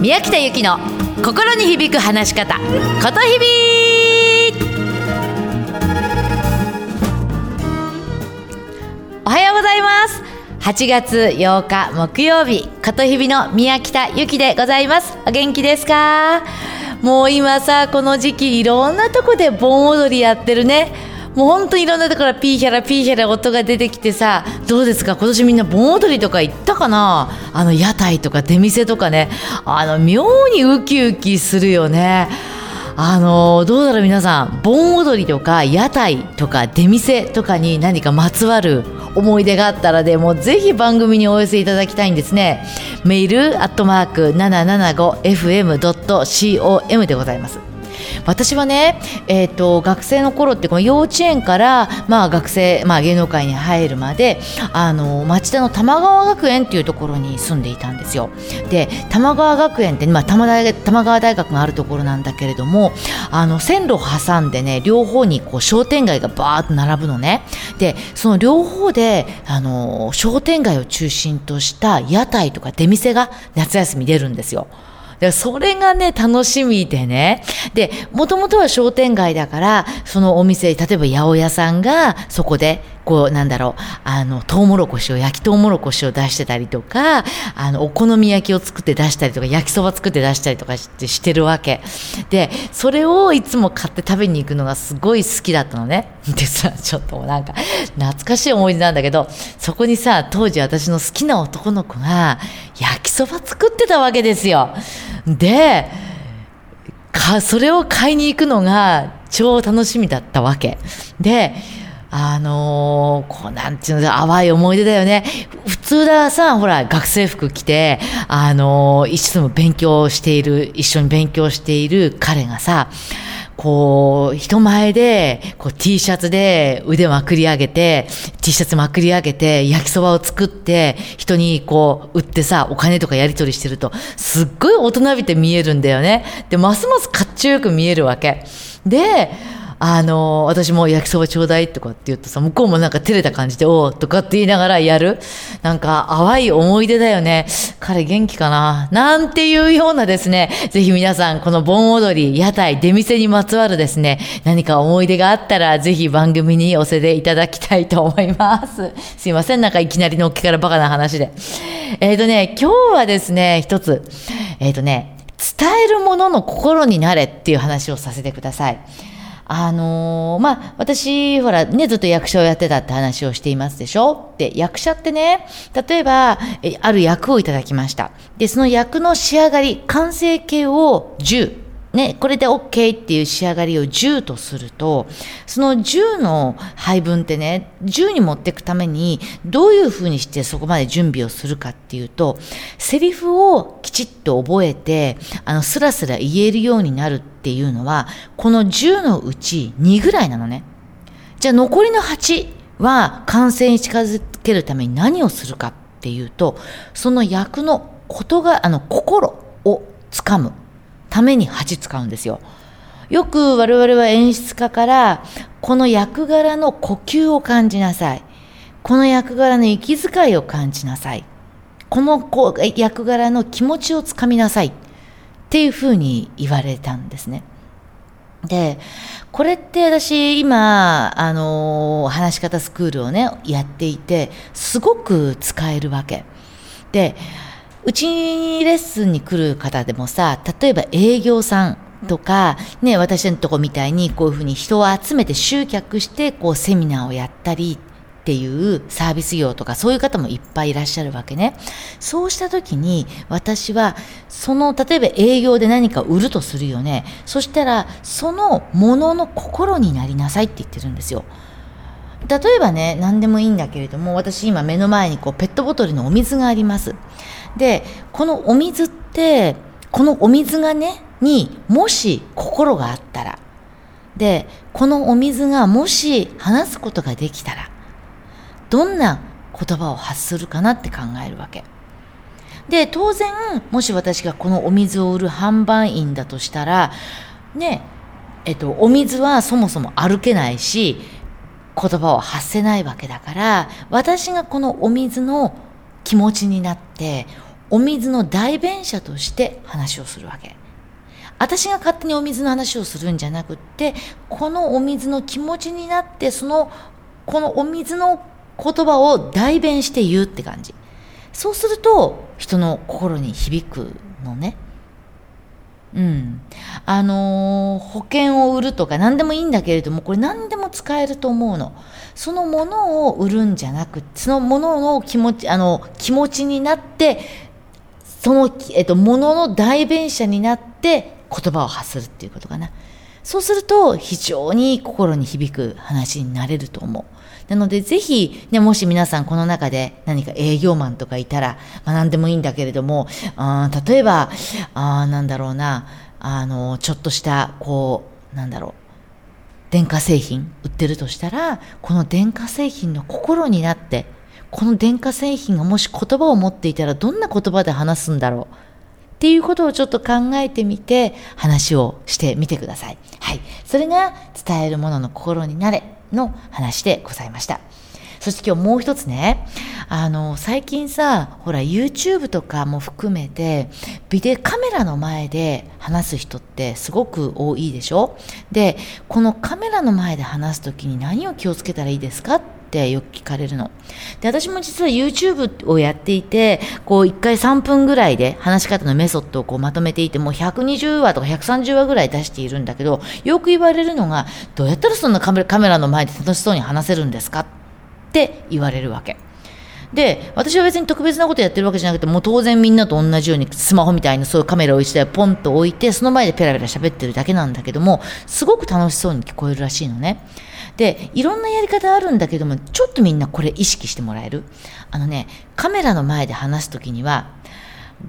宮北由紀の心に響く話し方ことひびおはようございます。8月8日木曜日ことひびの宮北由紀でございます。お元気ですか？もう今さこの時期いろんなとこで盆踊りやってるね。もう本当にいろんなところピーヒャラピーヒャラ音が出てきてさどうですか？今年みんな盆踊りとか行ったかな？あの屋台とか出店とかね。あの妙にウキウキするよね。あのどうだろう皆さん？盆踊りとか屋台とか出店とかに何かまつわる思い出があったらでもぜひ番組にお寄せいただきたいんですね。メールアットマーク 775fm.com でございます。私はね、えーと、学生の頃ってこの幼稚園から、まあ、学生、まあ、芸能界に入るまであの町田の玉川学園っていうところに住んでいたんですよ。で玉川学園って、まあ、玉玉川大学があるところなんだけれどもあの線路を挟んでね両方にこう商店街がバーッと並ぶのね。でその両方であの商店街を中心とした屋台とか出店が夏休み出るんですよ。でそれがね、楽しみでね。で、もともとは商店街だから、そのお店、例えば八百屋さんがそこでこうなんだろうあのトウモロコシを焼きトウモロコシを出してたりとかあのお好み焼きを作って出したりとか焼きそば作って出したりとかしてしてるわけ。でそれをいつも買って食べに行くのがすごい好きだったのね。でさちょっとなんか懐かしい思い出なんだけどそこにさ当時私の好きな男の子が焼きそば作ってたわけですよ。でかそれを買いに行くのが超楽しみだったわけ。であのー、こうなんていうの、淡い思い出だよね。普通ださ、ほら、学生服着て、あのー、一緒に勉強している、一緒に勉強している彼がさ、こう、人前で、こう T シャツで腕まくり上げて、T シャツまくり上げて、焼きそばを作って、人にこう、売ってさ、お金とかやり取りしてると、すっごい大人びて見えるんだよね。で、ますますかっちょよく見えるわけ。で、あの、私も焼きそばちょうだいとかって言うとさ、向こうもなんか照れた感じで、おうとかって言いながらやる。なんか淡い思い出だよね。彼元気かななんていうようなですね、ぜひ皆さん、この盆踊り、屋台、出店にまつわるですね、何か思い出があったら、ぜひ番組におせていただきたいと思います。すいません、なんかいきなりのっけからバカな話で。えっ、ー、とね、今日はですね、一つ、えっ、ー、とね、伝えるものの心になれっていう話をさせてください。あのー、まあ、私、ほら、ね、ずっと役者をやってたって話をしていますでしょ？で、役者ってね、例えば、えある役をいただきました。で、その役の仕上がり、完成形を10。ね、これで OK っていう仕上がりを10とすると、その10の配分ってね、10に持っていくために、どういうふうにしてそこまで準備をするかっていうと、セリフをきちっと覚えて、あの、スラスラ言えるようになるっていうのは、この10のうち2ぐらいなのね。じゃあ残りの8は完成に近づけるために何をするかっていうと、その役のことが、あの、心をつかむ。ために8使うんですよ。よく我々は演出家からこの役柄の呼吸を感じなさい。この役柄の息遣いを感じなさい。この役柄の気持ちをつかみなさい。っていうふうに言われたんですね。で、これって私今、あの、話し方スクールをね、やっていて、すごく使えるわけ。で、うちにレッスンに来る方でもさ、例えば営業さんとか、ね、私のとこみたいにこういうふうに人を集めて集客して、こうセミナーをやったりっていうサービス業とかそういう方もいっぱいいらっしゃるわけね。そうした時に私はその例えば営業で何か売るとするよね。そしたらそのものの心になりなさいって言ってるんですよ。例えばね何でもいいんだけれども私今目の前にこうペットボトルのお水がありますでこのお水ってこのお水がねにもし心があったらでこのお水がもし話すことができたらどんな言葉を発するかなって考えるわけ。で当然もし私がこのお水を売る販売員だとしたらねえっとお水はそもそも歩けないし言葉を発せないわけだから私がこのお水の気持ちになってお水の代弁者として話をするわけ。私が勝手にお水の話をするんじゃなくって、このお水の気持ちになって、その、このお水の言葉を代弁して言うって感じ。そうすると、人の心に響くのね。うん。あのー、保険を売るとか何でもいいんだけれども、これ何でも使えると思うの。そのものを売るんじゃなくそのものの気持ち、あの、気持ちになって、その、えっと、ものの代弁者になって言葉を発するっていうことかな。そうすると非常に心に響く話になれると思う。なのでぜひ、ね、もし皆さんこの中で何か営業マンとかいたら、まあ何でもいいんだけれども、あ例えば、あなんだろうな、あの、ちょっとした、こう、なんだろう、電化製品売ってるとしたら、この電化製品の心になって、この電化製品がもし言葉を持っていたらどんな言葉で話すんだろうっていうことをちょっと考えてみて話をしてみてください。はい。それが伝えるものの心になれ。の話でございました。そして今日もう一つね、あの、最近さ、ほら、YouTube とかも含めて、ビデカメラの前で話す人ってすごく多いでしょ？で、このカメラの前で話すときに何を気をつけたらいいですか？ってよく聞かれるの。で、私も実は YouTube をやっていて、こう1回3分ぐらいで話し方のメソッドをこうまとめていて、もう120話とか130話ぐらい出しているんだけど、よく言われるのが、どうやったらそんなカメラの前で楽しそうに話せるんですかって言われるわけ。で、私は別に特別なことやってるわけじゃなくて、もう当然みんなと同じようにスマホみたいなそういうカメラを一台ポンと置いて、その前でペラペラ喋ってるだけなんだけども、すごく楽しそうに聞こえるらしいのね。で、いろんなやり方あるんだけども、ちょっとみんなこれ意識してもらえる？あのね、カメラの前で話す時には、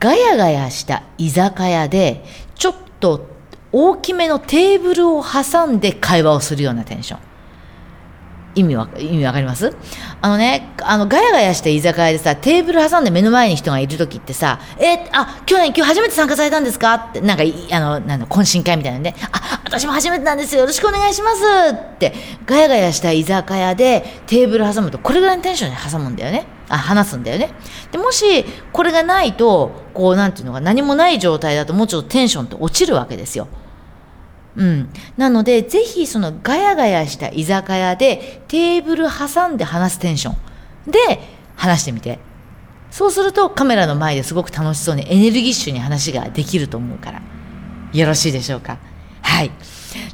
ガヤガヤした居酒屋で、ちょっと大きめのテーブルを挟んで会話をするようなテンション。意味わ、意味わかります？あのね、あの、ガヤガヤした居酒屋でさ、テーブル挟んで目の前に人がいる時ってさ、え、あ、去年、今日初めて参加されたんですか？って、なんか、あの、なんだ、懇親会みたいなんで、あ、私も初めてなんですよ、よろしくお願いしますって、ガヤガヤした居酒屋でテーブル挟むと、これぐらいのテンションで挟むんだよね。あ、話すんだよね。で、もし、これがないと、こう、なんていうのか、何もない状態だと、もうちょっとテンションって落ちるわけですよ。うん。なので、ぜひそのガヤガヤした居酒屋でテーブル挟んで話すテンションで話してみて。そうするとカメラの前ですごく楽しそうにエネルギッシュに話ができると思うから。よろしいでしょうか？はい。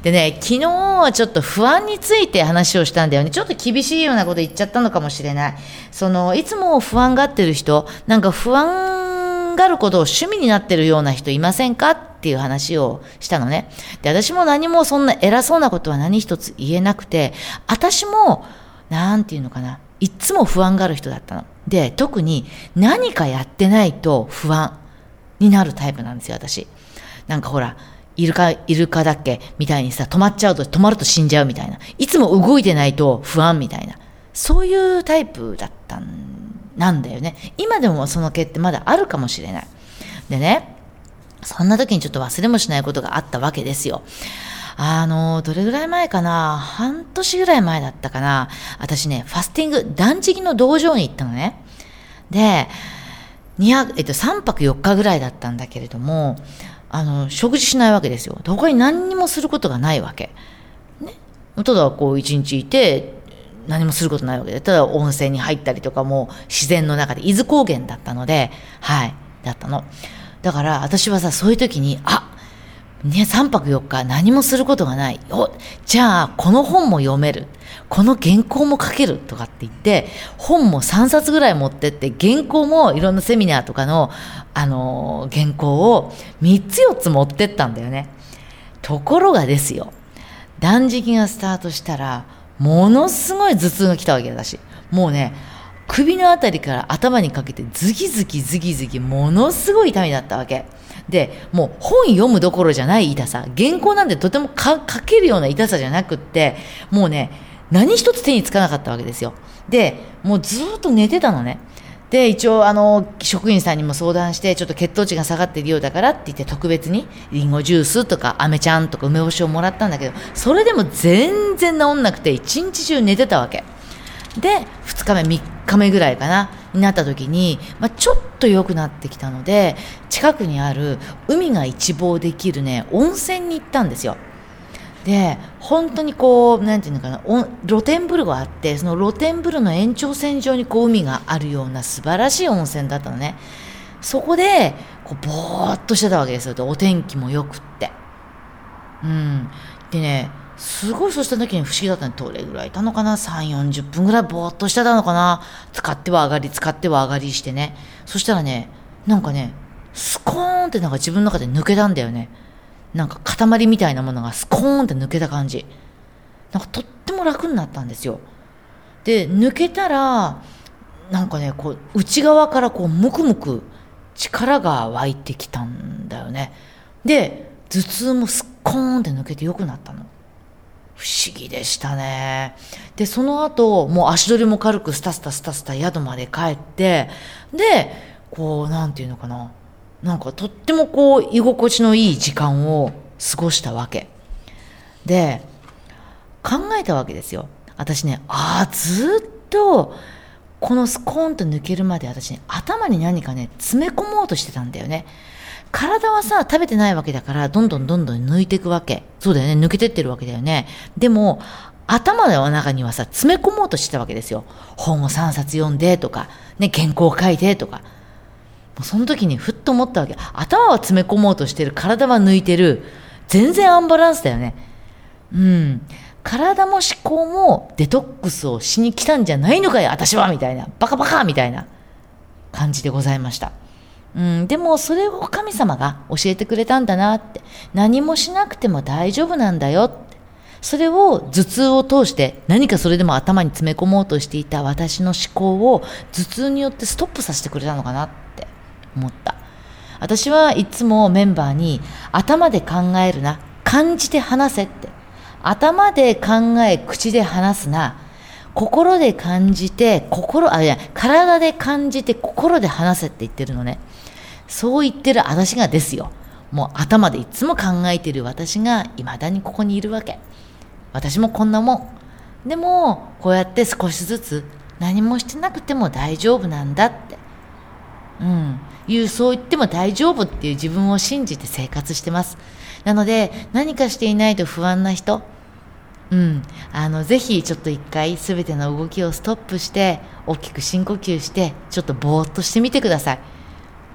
でね、昨日はちょっと不安について話をしたんだよね。ちょっと厳しいようなこと言っちゃったのかもしれない。その、いつも不安がってる人、なんか不安がることを趣味になってるような人いませんか？っていう話をしたのね。で、私も何もそんな偉そうなことは何一つ言えなくて、私も、なんていうのかな、いつも不安がある人だったの。で、特に何かやってないと不安になるタイプなんですよ、私。なんかほら、イルカ、イルカだっけ？みたいにさ、止まっちゃうと、止まると死んじゃうみたいな。いつも動いてないと不安みたいな。そういうタイプだったんなんだよね。今でもその毛ってまだあるかもしれない。でね、そんな時にちょっと忘れもしないことがあったわけですよ。あの、どれぐらい前かな？半年ぐらい前だったかな？私ね、ファスティング、断食の道場に行ったのね。で、200えっと、3泊4日ぐらいだったんだけれども、あの、食事しないわけですよ。他に何にもすることがないわけ。ね？ただ、こう、一日いて、何もすることないわけで、ただ温泉に入ったりとかも自然の中で、伊豆高原だったので、はい、だったの。だから私はさ、そういう時に、あね、3泊4日何もすることがない。お、じゃあ、この本も読める。この原稿も書けるとかって言って、本も3冊ぐらい持ってって、原稿もいろんなセミナーとかの、あのー、原稿を3つ4つ持ってったんだよね。ところがですよ、断食がスタートしたら、ものすごい頭痛が来たわけだし、もうね、首のあたりから頭にかけてズキズキズキズキものすごい痛みだったわけ。で、もう本読むどころじゃない痛さ、原稿なんてとても書けるような痛さじゃなくって、もうね、何一つ手につかなかったわけですよ。で、もうずっと寝てたのね。で、一応、あの、職員さんにも相談して、ちょっと血糖値が下がっているようだからって言って特別に、リンゴジュースとか、飴ちゃんとか梅干しをもらったんだけど、それでも全然治んなくて、一日中寝てたわけ。で、2日目、3日目ぐらいかな、になった時に、まあ、ちょっと良くなってきたので近くにある海が一望できるね温泉に行ったんですよ。で本当にこう何て言うのかな露天風呂があってその露天風呂の延長線上にこう海があるような素晴らしい温泉だったのね。そこでこうぼーっとしてたわけですよ。お天気もよくって。うん。でねすごいそうした時に不思議だったね。どれぐらいいたのかな ?3、40分ぐらいぼーっとしてたのかな？使っては上がり、使っては上がりしてね。そしたらね、なんかね、スコーンってなんか自分の中で抜けたんだよね。なんか塊みたいなものがスコーンって抜けた感じ。なんかとっても楽になったんですよ。で、抜けたら、なんかね、こう、内側からこう、むくむく力が湧いてきたんだよね。で、頭痛もスコーンって抜けて良くなったの。不思議でしたね。で、その後、もう足取りも軽くスタスタスタスタ宿まで帰って、で、こう、なんていうのかな。なんかとってもこう、居心地のいい時間を過ごしたわけ。で、考えたわけですよ。私ね、ああ、ずっと、このスコーンと抜けるまで私ね、頭に何かね、詰め込もうとしてたんだよね。体はさ、食べてないわけだから、どんどんどんどん抜いていくわけ。そうだよね。抜けてってるわけだよね。でも、頭の中にはさ、詰め込もうとしてたわけですよ。本を3冊読んでとか、ね、原稿を書いてとか。もうその時にふっと思ったわけ。頭は詰め込もうとしてる、体は抜いてる。全然アンバランスだよね。うん。体も思考もデトックスをしに来たんじゃないのかよ、私はみたいな。バカバカみたいな感じでございました。うん、でもそれを神様が教えてくれたんだなって。何もしなくても大丈夫なんだよって。それを頭痛を通して何かそれでも頭に詰め込もうとしていた私の思考を頭痛によってストップさせてくれたのかなって。思った。私はいつもメンバーに頭で考えるな。感じて話せって。頭で考え口で話すな。心で感じて心あいや体で感じて心で話せって言ってるのねそう言ってる私がですよ。もう頭でいつも考えてる私が未だにここにいるわけ。私もこんなもん。でも、こうやって少しずつ何もしてなくても大丈夫なんだって。うん。いう、そう言っても大丈夫っていう自分を信じて生活してます。なので、何かしていないと不安な人、うん。あの、ぜひちょっと一回全ての動きをストップして、大きく深呼吸して、ちょっとぼーっとしてみてください。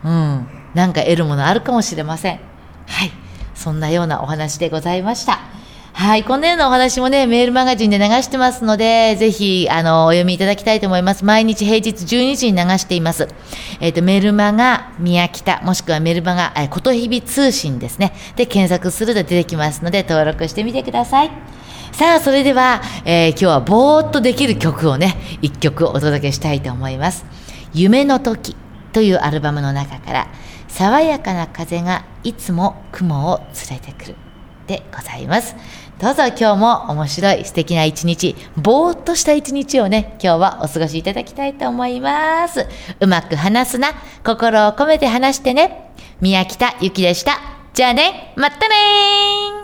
うん、なんか得るものあるかもしれません。はい。そんなようなお話でございました。はい。こんなようなお話もね、メールマガジンで流してますので、ぜひ、あの、お読みいただきたいと思います。毎日平日12時に流しています。えっ、ー、と、メルマガ宮北、もしくはメルマガ、えことひび通信ですね。で、検索すると出てきますので、登録してみてください。さあ、それでは、えー、今日はぼーっとできる曲をね、一曲お届けしたいと思います。夢の時。というアルバムの中から爽やかな風がいつも雲を連れてくるでございます。どうぞ今日も面白い素敵な一日、ぼーっとした一日をね、今日はお過ごしいただきたいと思います。うまく話すな、心を込めて話してね。宮北ゆきでした。じゃあね、またねー